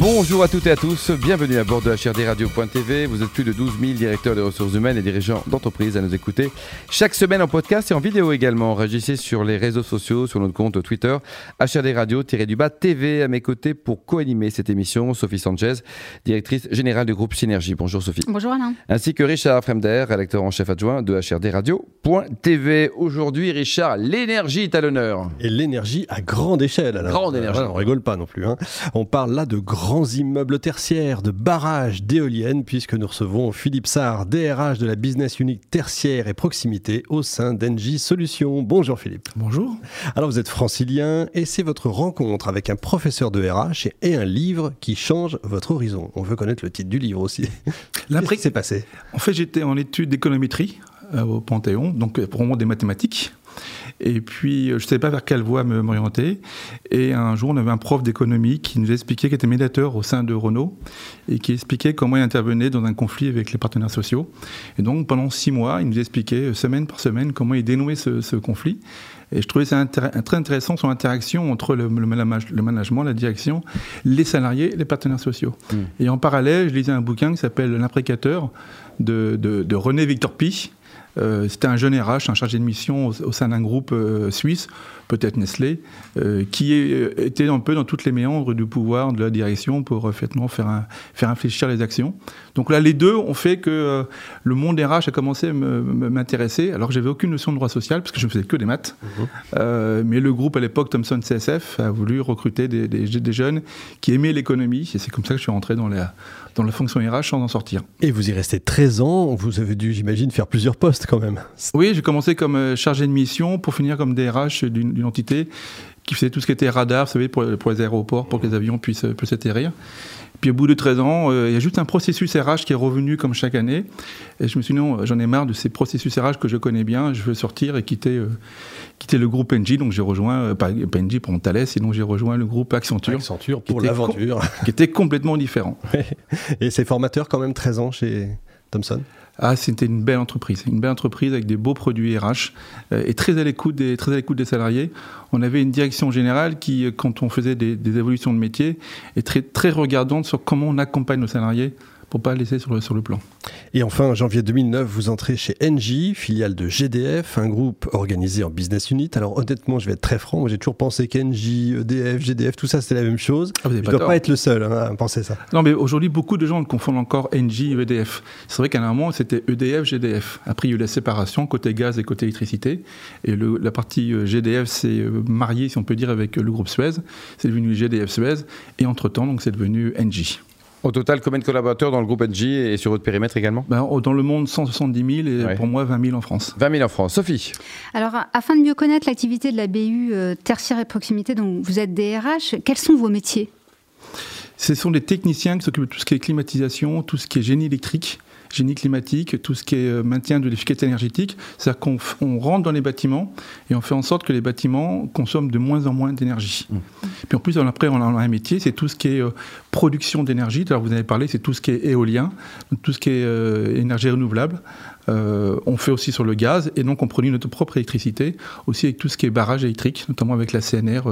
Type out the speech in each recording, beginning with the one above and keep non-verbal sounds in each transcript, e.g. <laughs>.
Bonjour à toutes et à tous, bienvenue à bord de HRDRadio.tv. Vous êtes plus de 12 000 directeurs des ressources humaines et dirigeants d'entreprises à nous écouter chaque semaine en podcast et en vidéo également. Réagissez sur les réseaux sociaux, sur notre compte Twitter, HRDRadio-du-bas TV. À mes côtés pour co-animer cette émission, Sophie Sanchez, directrice générale du groupe Synergie. Bonjour Sophie. Bonjour Alain. Ainsi que Richard Fremder, rédacteur en chef adjoint de HRDRadio.tv. Aujourd'hui, Richard, l'énergie est à l'honneur. Et l'énergie à grande échelle. Alors. Grande énergie. On rigole pas non plus. Hein. On parle là de grands immeubles tertiaires, de barrages, d'éoliennes, puisque nous recevons Philippe Sarr, DRH de la Business Unit tertiaire et proximité au sein d'Engie Solutions. Bonjour Philippe. Bonjour. Alors vous êtes francilien et c'est votre rencontre avec un professeur de RH et un livre qui change votre horizon. On veut connaître le titre du livre aussi. <laughs> Qu'est-ce qui s'est passé? En fait, j'étais en études d'économétrie euh, au Panthéon, donc pour moi des mathématiques. Et puis, euh, je ne savais pas vers quelle voie m'orienter. Et un jour, on avait un prof d'économie qui nous expliquait, qui était médiateur au sein de Renault, et qui expliquait comment il intervenait dans un conflit avec les partenaires sociaux. Et donc, pendant six mois, il nous expliquait, euh, semaine par semaine, comment il dénouait ce, conflit. Et je trouvais ça très intéressant son interaction entre le, management, la direction, les salariés, les partenaires sociaux. Mmh. Et en parallèle, je lisais un bouquin qui s'appelle L'imprécateur de, de, René Victor Pi, euh, c'était un jeune RH, un chargé de mission au, sein d'un groupe euh, suisse, peut-être Nestlé, euh, qui était un peu dans toutes les méandres du pouvoir, de la direction, pour effectivement faire, faire réfléchir les actions. Donc là, les deux ont fait que le monde RH a commencé à m'intéresser, alors que j'avais aucune notion de droit social, parce que je ne faisais que des maths. Mhm. mais le groupe à l'époque, Thomson CSF, a voulu recruter des, des jeunes qui aimaient l'économie, et c'est comme ça que je suis rentré dans la, dans la fonction RH sans en sortir. Et vous y restez 13 ans, vous avez dû, j'imagine, faire plusieurs postes quand même. Oui, j'ai commencé comme euh, chargé de mission pour finir comme DRH d'une entité qui faisait tout ce qui était radar, vous savez, pour, les aéroports, pour que les avions puissent, euh, puissent atterrir. Puis au bout de 13 ans, euh, il y a juste un processus RH qui est revenu comme chaque année. Et je me suis dit, non, j'en ai marre de ces processus RH que je connais bien, je veux sortir et quitter, quitter le groupe NG. Donc j'ai rejoint, pas, pas NG pour Thales, sinon j'ai rejoint le groupe Accenture. Accenture pour l'aventure. Qui était complètement différent. <laughs> et c'est formateur quand même 13 ans chez Thomson? Ah, c'était une belle entreprise, une belle entreprise avec des beaux produits RH euh, et très à l'écoute des très à l'écoute des salariés. On avait une direction générale qui, euh, quand on faisait des, des évolutions de métier, est très très regardante sur comment on accompagne nos salariés pour pas laisser sur le, sur le plan. Et enfin, en janvier 2009, vous entrez chez Engie, filiale de GDF, un groupe organisé en business unit. Alors honnêtement, je vais être très franc, moi j'ai toujours pensé qu'Engie, EDF, GDF, tout ça c'était la même chose. Ah, je ne dois pas être le seul hein, à penser ça. Non, mais aujourd'hui, beaucoup de gens confondent encore Engie et EDF. C'est vrai qu'à un moment, c'était EDF, GDF. Après, il y a eu la séparation côté gaz et côté électricité. Et le, la partie euh, GDF s'est euh, mariée, si on peut dire, avec le groupe Suez. C'est devenu GDF Suez. Et entre-temps, donc, c'est devenu Engie. Au total, combien de collaborateurs dans le groupe NG et sur votre périmètre également ben, Dans le monde, 170 000 et pour moi, 20 000 en France. 20 000 en France. Sophie Alors, afin de mieux connaître l'activité de la BU euh, tertiaire et proximité, donc vous êtes DRH, quels sont vos métiers? Ce sont des techniciens qui s'occupent de tout ce qui est climatisation, tout ce qui est génie électrique, génie climatique, tout ce qui est euh, maintien de l'efficacité énergétique. C'est-à-dire qu'on rentre dans les bâtiments et on fait en sorte que les bâtiments consomment de moins en moins d'énergie. Mmh. Puis en plus, après, on a un métier, c'est tout ce qui est euh, production d'énergie. Alors vous avez parlé, c'est tout ce qui est éolien, tout ce qui est euh, énergie renouvelable. on fait aussi sur le gaz et donc on produit notre propre électricité, aussi avec tout ce qui est barrage électrique, notamment avec la CNR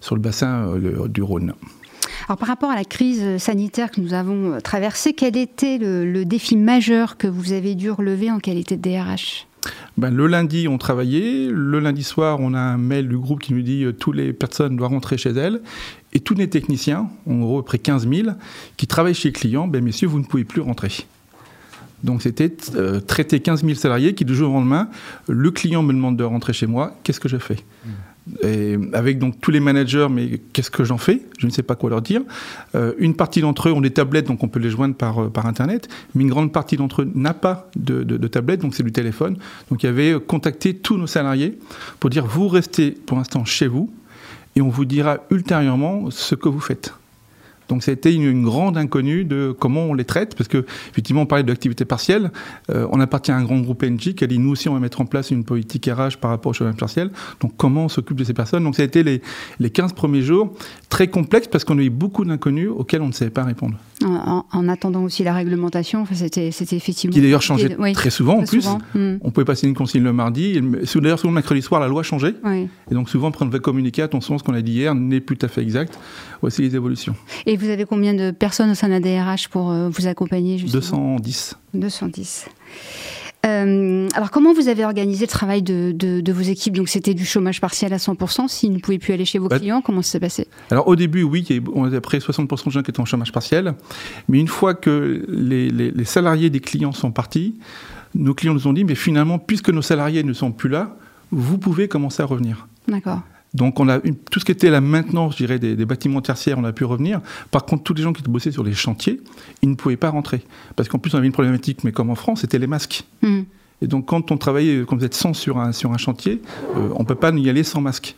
sur le bassin du Rhône. Alors par rapport à la crise sanitaire que nous avons euh, traversée, quel était le, défi majeur que vous avez dû relever en qualité de DRH ben, le lundi, on travaillait. Le lundi soir, on a un mail du groupe qui nous dit que euh, toutes les personnes doivent rentrer chez elles. Et tous les techniciens, en gros, près 15 000, qui travaillent chez les clients, ben, messieurs, vous ne pouvez plus rentrer. Donc c'était euh, traiter 15 000 salariés qui, du jour au lendemain, le client me demande de rentrer chez moi, qu'est-ce que je fais? Mmh avec donc tous les managers, mais qu'est-ce que j'en fais? Je ne sais pas quoi leur dire. Euh, une partie d'entre eux ont des tablettes, donc on peut les joindre par, euh, Internet, mais une grande partie d'entre eux n'a pas de, de, de tablette, donc c'est du téléphone. Donc il y avait euh, contacté tous nos salariés pour dire vous restez pour l'instant chez vous et on vous dira ultérieurement ce que vous faites. Donc c'était une, une, grande inconnue de comment on les traite, parce que effectivement on parlait de l'activité partielle, euh, on appartient à un grand groupe NG qui a dit nous aussi on va mettre en place une politique RH par rapport au chômage partiel, donc comment on s'occupe de ces personnes? Donc ça a été les, les 15 premiers jours très complexes parce qu'on a eu beaucoup d'inconnus auxquels on ne savait pas répondre. En, attendant aussi la réglementation, enfin, c'était effectivement. Qui d'ailleurs changeait très souvent en plus. Hmm. On pouvait passer une consigne le mardi. D'ailleurs, souvent le mercredi soir, la loi changeait. Et donc souvent, on devait communiquer, attention, ce qu'on a dit hier n'est plus tout à fait exact. Voici les évolutions. Et vous avez combien de personnes au sein de la DRH pour euh, vous accompagner justement? 210. 210. Euh, alors, comment vous avez organisé le travail de, vos équipes? Donc, c'était du chômage partiel à 100%. S'ils ne pouvaient plus aller chez vos bah, clients, comment ça s'est passé? Alors, au début, oui, on avait près 60% de gens qui étaient en chômage partiel. Mais une fois que les, salariés des clients sont partis, nos clients nous ont dit, mais finalement, puisque nos salariés ne sont plus là, vous pouvez commencer à revenir. D'accord. Donc on a tout ce qui était la maintenance, je dirais, des, bâtiments tertiaires, on a pu revenir. Par contre, tous les gens qui bossaient sur les chantiers, ils ne pouvaient pas rentrer. Parce qu'en plus, on avait une problématique, mais comme en France, c'était les masques. Hmm. Et donc quand on travaillait, quand vous êtes 100 sur un, sur un chantier, euh, on ne peut pas y aller sans masque.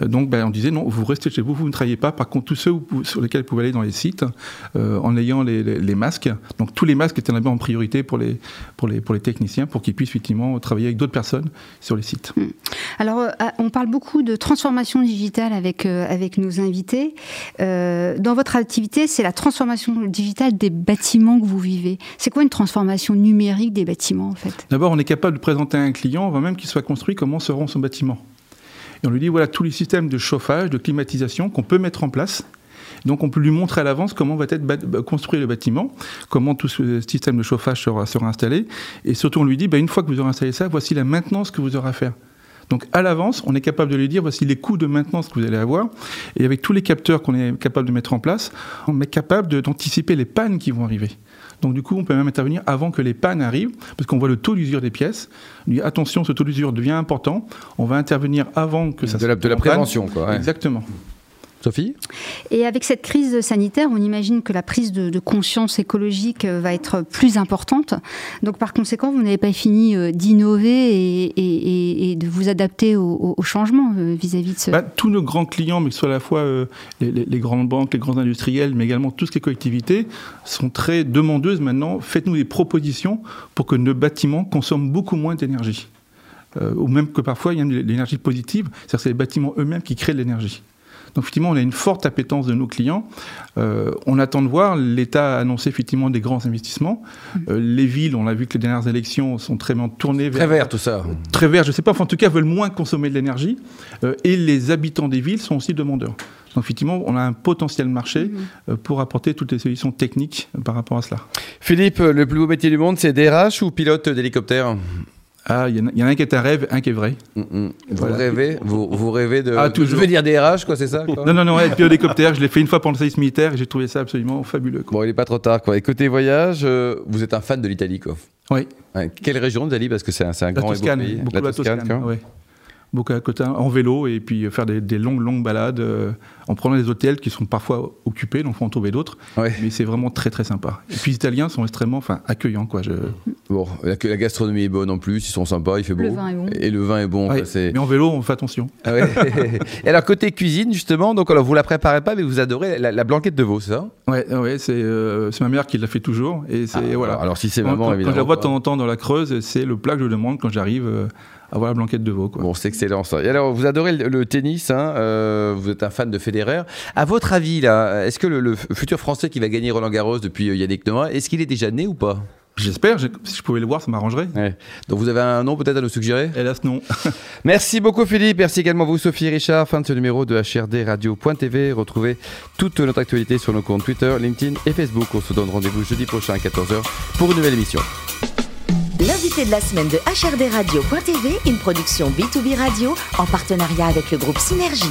Euh, donc ben, on disait non, vous restez chez vous, vous ne travaillez pas. Par contre, tous ceux sur lesquels vous pouvez aller dans les sites, euh, en ayant les, masques, donc tous les masques étaient en priorité pour les, pour les, pour les techniciens, pour qu'ils puissent effectivement travailler avec d'autres personnes sur les sites. Hmm. Alors, euh, ah, on parle beaucoup de transformation digitale avec, avec nos invités. dans votre activité, c'est la transformation digitale des bâtiments que vous vivez. C'est quoi une transformation numérique des bâtiments en fait? D'abord, on est capable de présenter à un client, avant même qu'il soit construit, comment seront son bâtiment. Et on lui dit voilà tous les systèmes de chauffage, de climatisation qu'on peut mettre en place. Donc on peut lui montrer à l'avance comment va être construit le bâtiment, comment tout ce système de chauffage sera, installé. Et surtout on lui dit bah, une fois que vous aurez installé ça, voici la maintenance que vous aurez à faire. Donc à l'avance, on est capable de lui dire voici les coûts de maintenance que vous allez avoir. Et avec tous les capteurs qu'on est capable de mettre en place, on est capable d'anticiper les pannes qui vont arriver. Donc du coup, on peut même intervenir avant que les pannes arrivent, parce qu'on voit le taux d'usure des pièces. On dit attention, ce taux d'usure devient important. On va intervenir avant que ça de la, de la prévention, quoi. Exactement. Sophie? Et avec cette crise sanitaire, on imagine que la prise de, conscience écologique euh, va être plus importante. Donc par conséquent, vous n'avez pas fini euh, d'innover et, de vous adapter au, changement euh, vis-à-vis de ce... Bah, tous nos grands clients, mais que ce soit à la fois les, grandes banques, les grands industriels, mais également toutes les collectivités, sont très demandeuses maintenant. Faites-nous des propositions pour que nos bâtiments consomment beaucoup moins d'énergie. ou même que parfois il y a de l'énergie positive, c'est-à-dire que c'est les bâtiments eux-mêmes qui créent de l'énergie. Donc effectivement, on a une forte appétence de nos clients. Euh, on attend de voir. L'État a annoncé effectivement des grands investissements. Euh, les villes, on a vu que les dernières élections sont très bien tournées vers... Très vert tout ça. Très vert, je ne sais pas, enfin, en tout cas veulent moins consommer de l'énergie. Euh, et les habitants des villes sont aussi demandeurs. Donc effectivement, on a un potentiel marché mhm. pour apporter toutes les solutions techniques par rapport à cela. Philippe, le plus beau métier du monde, c'est DRH ou pilote d'hélicoptère? Ah, il y, en a un qui est un rêve, un qui est vrai. Mm, mm. Vous rêvez vous, vous, rêvez de. Ah, toujours. Je veux dire DRH, quoi, c'est ça Non, non, non, ouais, pilote d'hélicoptère, je l'ai fait une fois pendant le service militaire et j'ai trouvé ça absolument fabuleux. Bon, il n'est pas trop tard, quoi. Et côté voyage, euh, vous êtes un fan de l'Italie, quoi. Oui. quelle région d'Italie Parce que c'est un, un grand Toscane, pays. Beaucoup la Toscane, Toscane oui beaucoup à côté en vélo et puis faire des, longues longues balades euh, en prenant des hôtels qui sont parfois occupés, donc faut en trouver d'autres. Mais c'est vraiment très très sympa. Et puis les Italiens sont extrêmement, enfin accueillants quoi. Je... Bon, la, la, gastronomie est bonne en plus, ils sont sympas, il fait beau. Le vin est bon. Et le vin est bon. mais en vélo, on fait attention. Ah <laughs> et alors côté cuisine justement, donc alors vous la préparez pas, mais vous adorez la, blanquette de veau, c'est ça? Ouais, ouais, euh, c'est ma mère qui l'a fait toujours et c'est ah, voilà. Alors, si c'est maman, évidemment. Quand je la vois de temps en temps dans la Creuse, c'est le plat que je demande quand j'arrive. Euh, avoir la blanquette de veau. Quoi. Bon, c'est excellent ça. Et alors, vous adorez le, tennis, hein, euh, vous êtes un fan de Federer. À votre avis, là, est-ce que le, futur Français qui va gagner Roland Garros depuis euh, Yannick Noah, est-ce qu'il est déjà né ou pas? J'espère, si je pouvais le voir, ça m'arrangerait. Donc vous avez un nom peut-être à nous suggérer? Hélas, non. <laughs> Merci beaucoup Philippe, merci également vous Sophie et Richard. Fin de ce numéro de HRD Radio.tv. Retrouvez toute notre actualité sur nos comptes Twitter, LinkedIn et Facebook. On se donne rendez-vous jeudi prochain à 14h pour une nouvelle émission. L'invité de la semaine de HRD Radio.tv, une production B2B Radio en partenariat avec le groupe Synergie.